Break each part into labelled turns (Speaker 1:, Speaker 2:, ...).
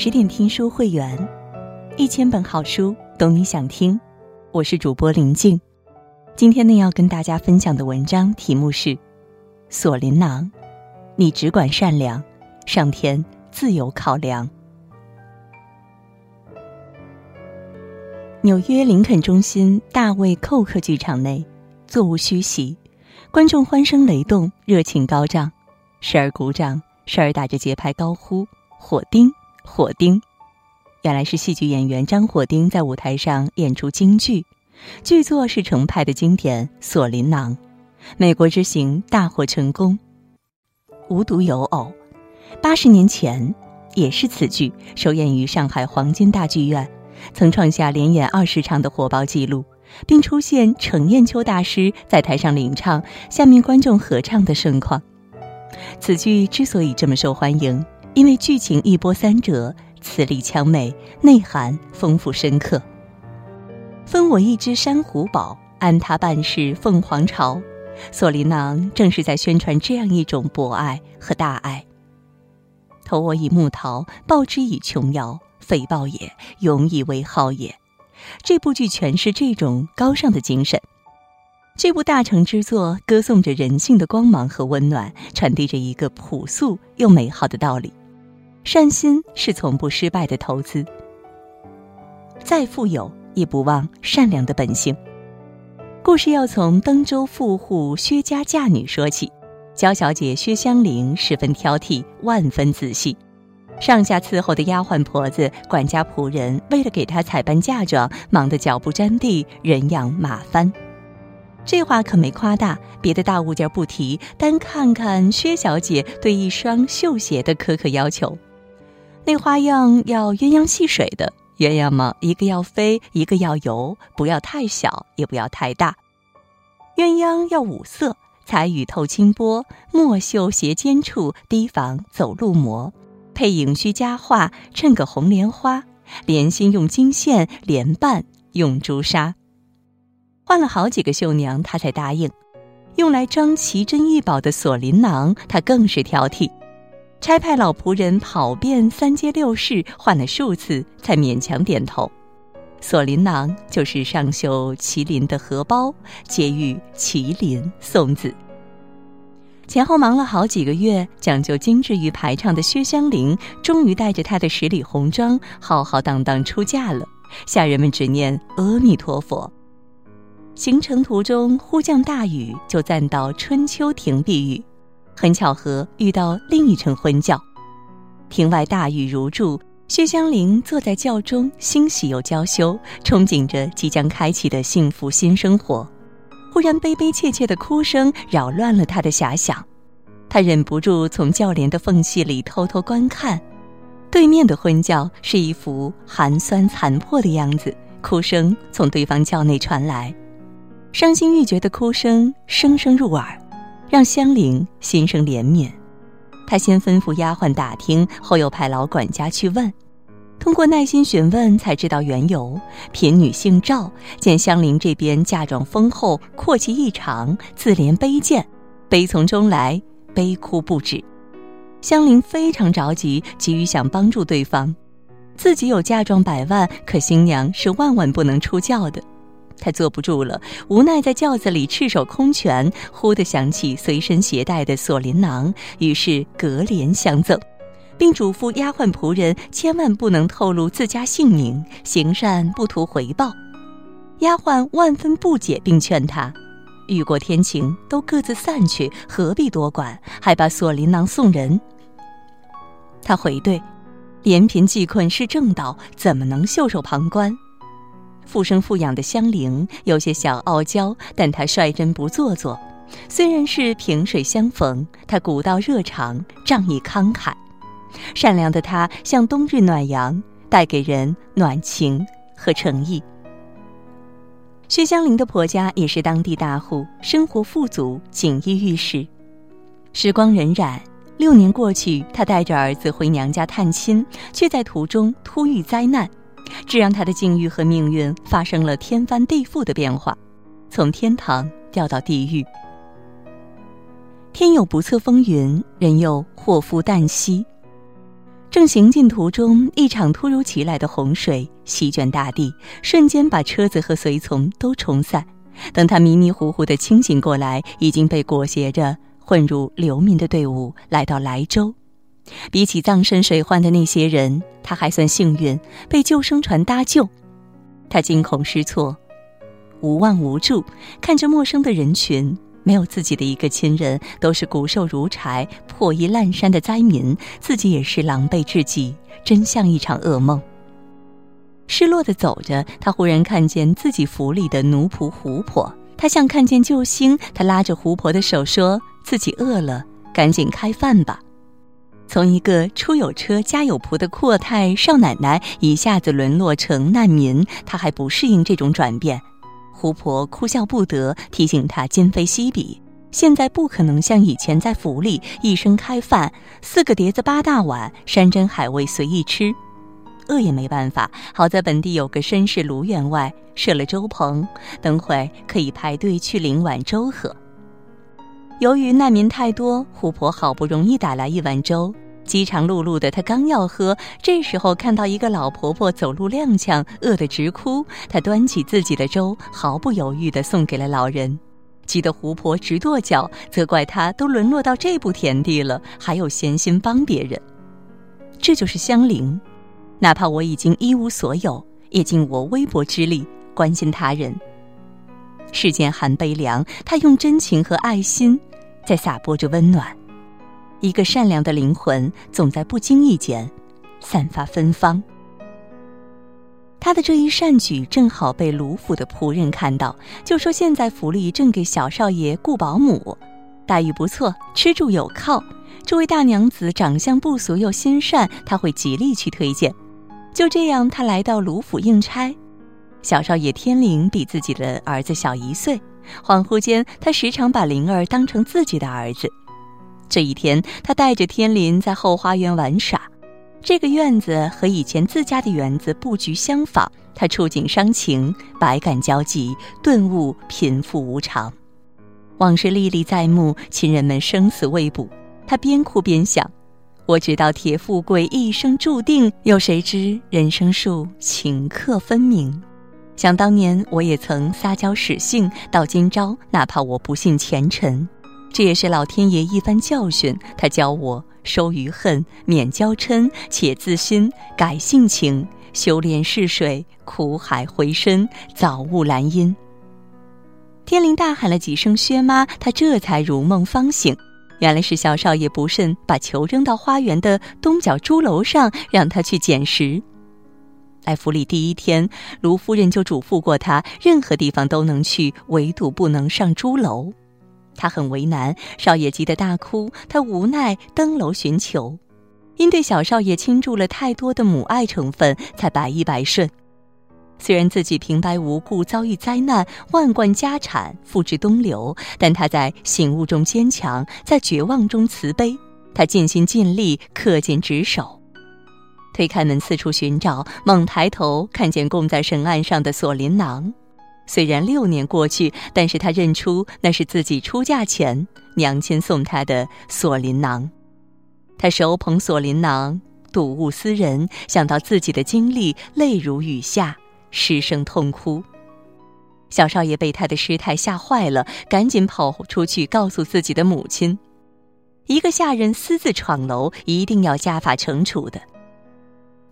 Speaker 1: 十点听书会员，一千本好书，懂你想听。我是主播林静。今天呢，要跟大家分享的文章题目是《锁麟囊》，你只管善良，上天自有考量。纽约林肯中心大卫·寇克剧场内，座无虚席，观众欢声雷动，热情高涨，时而鼓掌，时而打着节拍高呼“火丁”。火丁，原来是戏剧演员张火丁在舞台上演出京剧，剧作是程派的经典《锁麟囊》，美国之行大获成功。无独有偶，八十年前也是此剧首演于上海黄金大剧院，曾创下连演二十场的火爆纪录，并出现程砚秋大师在台上领唱，下面观众合唱的盛况。此剧之所以这么受欢迎。因为剧情一波三折，词丽腔美，内涵丰富深刻。分我一只珊瑚宝，安他半世凤凰巢。索琳囊正是在宣传这样一种博爱和大爱。投我以木桃，报之以琼瑶，匪报也，永以为好也。这部剧诠释这种高尚的精神。这部大成之作歌颂着人性的光芒和温暖，传递着一个朴素又美好的道理。善心是从不失败的投资。再富有，也不忘善良的本性。故事要从登州富户薛家嫁女说起。娇小姐薛香菱十分挑剔，万分仔细。上下伺候的丫鬟婆子、管家仆人，为了给她采办嫁妆，忙得脚不沾地，人仰马翻。这话可没夸大，别的大物件不提，单看看薛小姐对一双绣鞋的苛刻要求。那花样要鸳鸯戏水的鸳鸯嘛，一个要飞，一个要游，不要太小，也不要太大。鸳鸯要五色，彩羽透清波，墨绣斜尖处，提防走路磨。配影须佳画，衬个红莲花。莲心用金线，莲瓣用朱砂。换了好几个绣娘，她才答应。用来装奇珍异宝的锁麟囊，她更是挑剔。差派老仆人跑遍三街六市，换了数次，才勉强点头。锁麟囊就是上绣麒麟的荷包，结玉麒麟送子。前后忙了好几个月，讲究精致与排场的薛香菱，终于带着她的十里红妆，浩浩荡荡出嫁了。下人们只念阿弥陀佛。行程途中忽降大雨，就暂到春秋亭避雨。很巧合，遇到另一乘婚轿，庭外大雨如注。薛香菱坐在轿中，欣喜又娇羞，憧憬着即将开启的幸福新生活。忽然，悲悲切切的哭声扰乱了他的遐想，他忍不住从轿帘的缝隙里偷偷观看，对面的婚轿是一副寒酸残破的样子，哭声从对方轿内传来，伤心欲绝的哭声声声入耳。让香菱心生怜悯，他先吩咐丫鬟打听，后又派老管家去问。通过耐心询问，才知道缘由。贫女姓赵，见香菱这边嫁妆丰厚，阔气异常，自怜卑贱，悲从中来，悲哭不止。香菱非常着急，急于想帮助对方。自己有嫁妆百万，可新娘是万万不能出嫁的。他坐不住了，无奈在轿子里赤手空拳，忽地想起随身携带的锁麟囊，于是隔帘相赠，并嘱咐丫鬟仆人千万不能透露自家姓名，行善不图回报。丫鬟万分不解，并劝他：雨过天晴，都各自散去，何必多管，还把锁麟囊送人？他回对：怜贫济困是正道，怎么能袖手旁观？富生富养的香菱有些小傲娇，但她率真不做作。虽然是萍水相逢，她古道热肠，仗义慷慨。善良的她像冬日暖阳，带给人暖情和诚意。薛香菱的婆家也是当地大户，生活富足，锦衣玉食。时光荏苒，六年过去，她带着儿子回娘家探亲，却在途中突遇灾难。这让他的境遇和命运发生了天翻地覆的变化，从天堂掉到地狱。天有不测风云，人有祸福旦夕。正行进途中，一场突如其来的洪水席卷大地，瞬间把车子和随从都冲散。等他迷迷糊糊的清醒过来，已经被裹挟着混入流民的队伍，来到莱州。比起葬身水患的那些人，他还算幸运，被救生船搭救。他惊恐失措，无望无助，看着陌生的人群，没有自己的一个亲人，都是骨瘦如柴、破衣烂衫的灾民，自己也是狼狈至极，真像一场噩梦。失落的走着，他忽然看见自己府里的奴仆胡婆，他像看见救星，他拉着胡婆的手说：“自己饿了，赶紧开饭吧。”从一个出有车、家有仆的阔太少奶奶，一下子沦落成难民，她还不适应这种转变。胡婆哭笑不得，提醒她今非昔比，现在不可能像以前在府里一生开饭，四个碟子八大碗，山珍海味随意吃。饿也没办法，好在本地有个绅士卢员外设了粥棚，等会可以排队去领碗粥喝。由于难民太多，胡婆好不容易打来一碗粥，饥肠辘辘的她刚要喝，这时候看到一个老婆婆走路踉跄，饿得直哭，她端起自己的粥，毫不犹豫地送给了老人，急得胡婆直跺脚，责怪她都沦落到这步田地了，还有闲心帮别人。这就是香菱，哪怕我已经一无所有，也尽我微薄之力关心他人。世间寒悲凉，他用真情和爱心。在撒播着温暖，一个善良的灵魂总在不经意间散发芬芳。他的这一善举正好被卢府的仆人看到，就说现在府里正给小少爷雇保姆，待遇不错，吃住有靠。这位大娘子长相不俗又心善，他会极力去推荐。就这样，他来到卢府应差。小少爷天灵比自己的儿子小一岁。恍惚间，他时常把灵儿当成自己的儿子。这一天，他带着天林在后花园玩耍。这个院子和以前自家的园子布局相仿。他触景伤情，百感交集，顿悟贫富无常，往事历历在目，亲人们生死未卜。他边哭边想：我知道铁富贵一生注定，又谁知人生树顷刻分明。想当年，我也曾撒娇使性，到今朝，哪怕我不信前尘，这也是老天爷一番教训。他教我收余恨，免娇嗔，且自新，改性情，修炼试水，苦海回身，早悟兰因。天灵大喊了几声“薛妈”，他这才如梦方醒，原来是小少爷不慎把球扔到花园的东角猪楼上，让他去捡拾。来府里第一天，卢夫人就嘱咐过他，任何地方都能去，唯独不能上朱楼。他很为难，少爷急得大哭。他无奈登楼寻求，因对小少爷倾注了太多的母爱成分，才百依百顺。虽然自己平白无故遭遇灾难，万贯家产付之东流，但他在醒悟中坚强，在绝望中慈悲。他尽心尽力，恪尽职守。推开门，四处寻找，猛抬头看见供在神案上的锁麟囊。虽然六年过去，但是他认出那是自己出嫁前娘亲送他的锁麟囊。他手捧锁麟囊，睹物思人，想到自己的经历，泪如雨下，失声痛哭。小少爷被他的失态吓坏了，赶紧跑出去告诉自己的母亲：一个下人私自闯楼，一定要家法惩处的。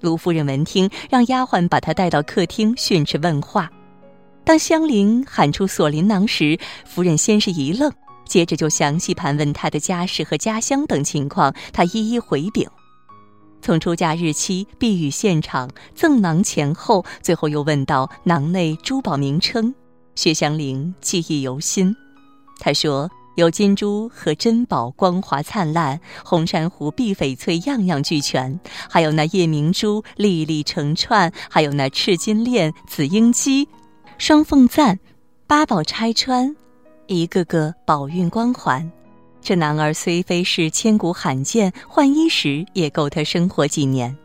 Speaker 1: 卢夫人闻听，让丫鬟把她带到客厅训斥问话。当香菱喊出锁麟囊时，夫人先是一愣，接着就详细盘问她的家世和家乡等情况。她一一回禀，从出嫁日期、避雨现场、赠囊前后，最后又问到囊内珠宝名称。薛香菱记忆犹新，她说。有金珠和珍宝，光华灿烂；红珊瑚、碧翡翠，样样俱全。还有那夜明珠，粒粒成串；还有那赤金链、紫英姬、双凤簪，八宝钗穿，一个个宝运光环。这男儿虽非是千古罕见，换衣时也够他生活几年。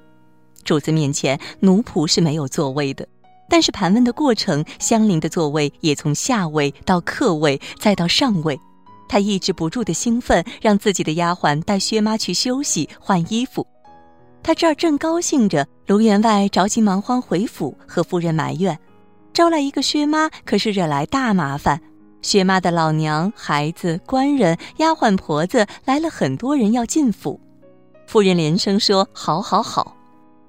Speaker 1: 主子面前，奴仆是没有座位的，但是盘问的过程，香菱的座位也从下位到客位，再到上位。他抑制不住的兴奋，让自己的丫鬟带薛妈去休息换衣服。他这儿正高兴着，卢员外着急忙慌回府，和夫人埋怨，招来一个薛妈，可是惹来大麻烦。薛妈的老娘、孩子、官人、丫鬟婆子来了很多人要进府，夫人连声说：“好，好，好。”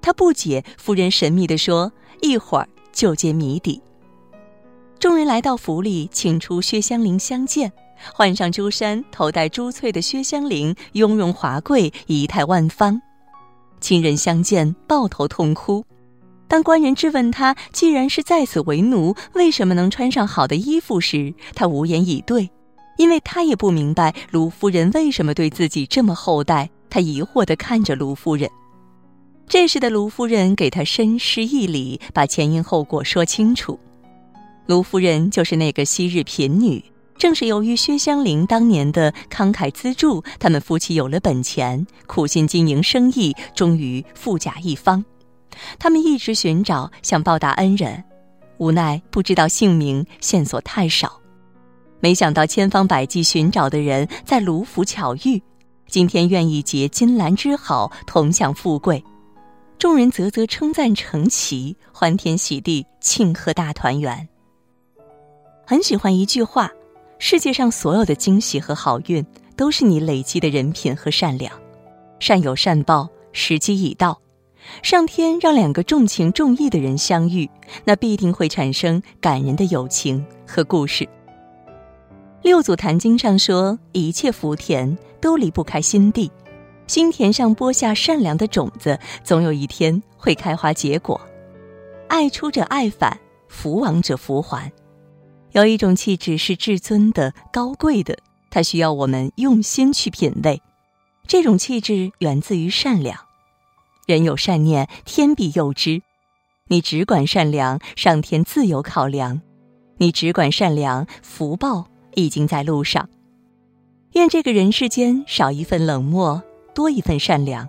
Speaker 1: 他不解，夫人神秘地说：“一会儿就揭谜底。”众人来到府里，请出薛香菱相见，换上朱衫，头戴珠翠的薛香菱雍容华贵，仪态万方。亲人相见，抱头痛哭。当官人质问他，既然是在此为奴，为什么能穿上好的衣服时，他无言以对，因为他也不明白卢夫人为什么对自己这么厚待。他疑惑地看着卢夫人。这时的卢夫人给他深施一礼，把前因后果说清楚。卢夫人就是那个昔日贫女，正是由于薛香菱当年的慷慨资助，他们夫妻有了本钱，苦心经营生意，终于富甲一方。他们一直寻找，想报答恩人，无奈不知道姓名，线索太少。没想到千方百计寻找的人在卢府巧遇，今天愿意结金兰之好，同享富贵。众人啧啧称赞成奇，欢天喜地庆贺大团圆。很喜欢一句话：世界上所有的惊喜和好运，都是你累积的人品和善良。善有善报，时机已到。上天让两个重情重义的人相遇，那必定会产生感人的友情和故事。六祖坛经上说：“一切福田都离不开心地，心田上播下善良的种子，总有一天会开花结果。爱出者爱返，福往者福还。有一种气质是至尊的、高贵的，它需要我们用心去品味。这种气质源自于善良。”人有善念，天必佑之。你只管善良，上天自有考量；你只管善良，福报已经在路上。愿这个人世间少一份冷漠，多一份善良。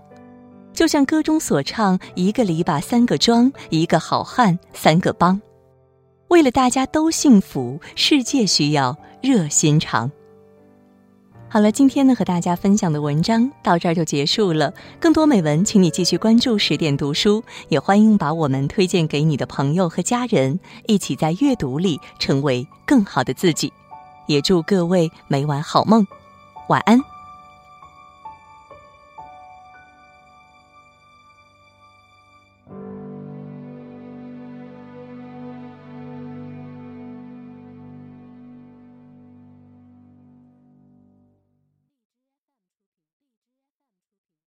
Speaker 1: 就像歌中所唱：“一个篱笆三个桩，一个好汉三个帮。”为了大家都幸福，世界需要热心肠。好了，今天呢和大家分享的文章到这儿就结束了。更多美文，请你继续关注十点读书，也欢迎把我们推荐给你的朋友和家人，一起在阅读里成为更好的自己。也祝各位每晚好梦，晚安。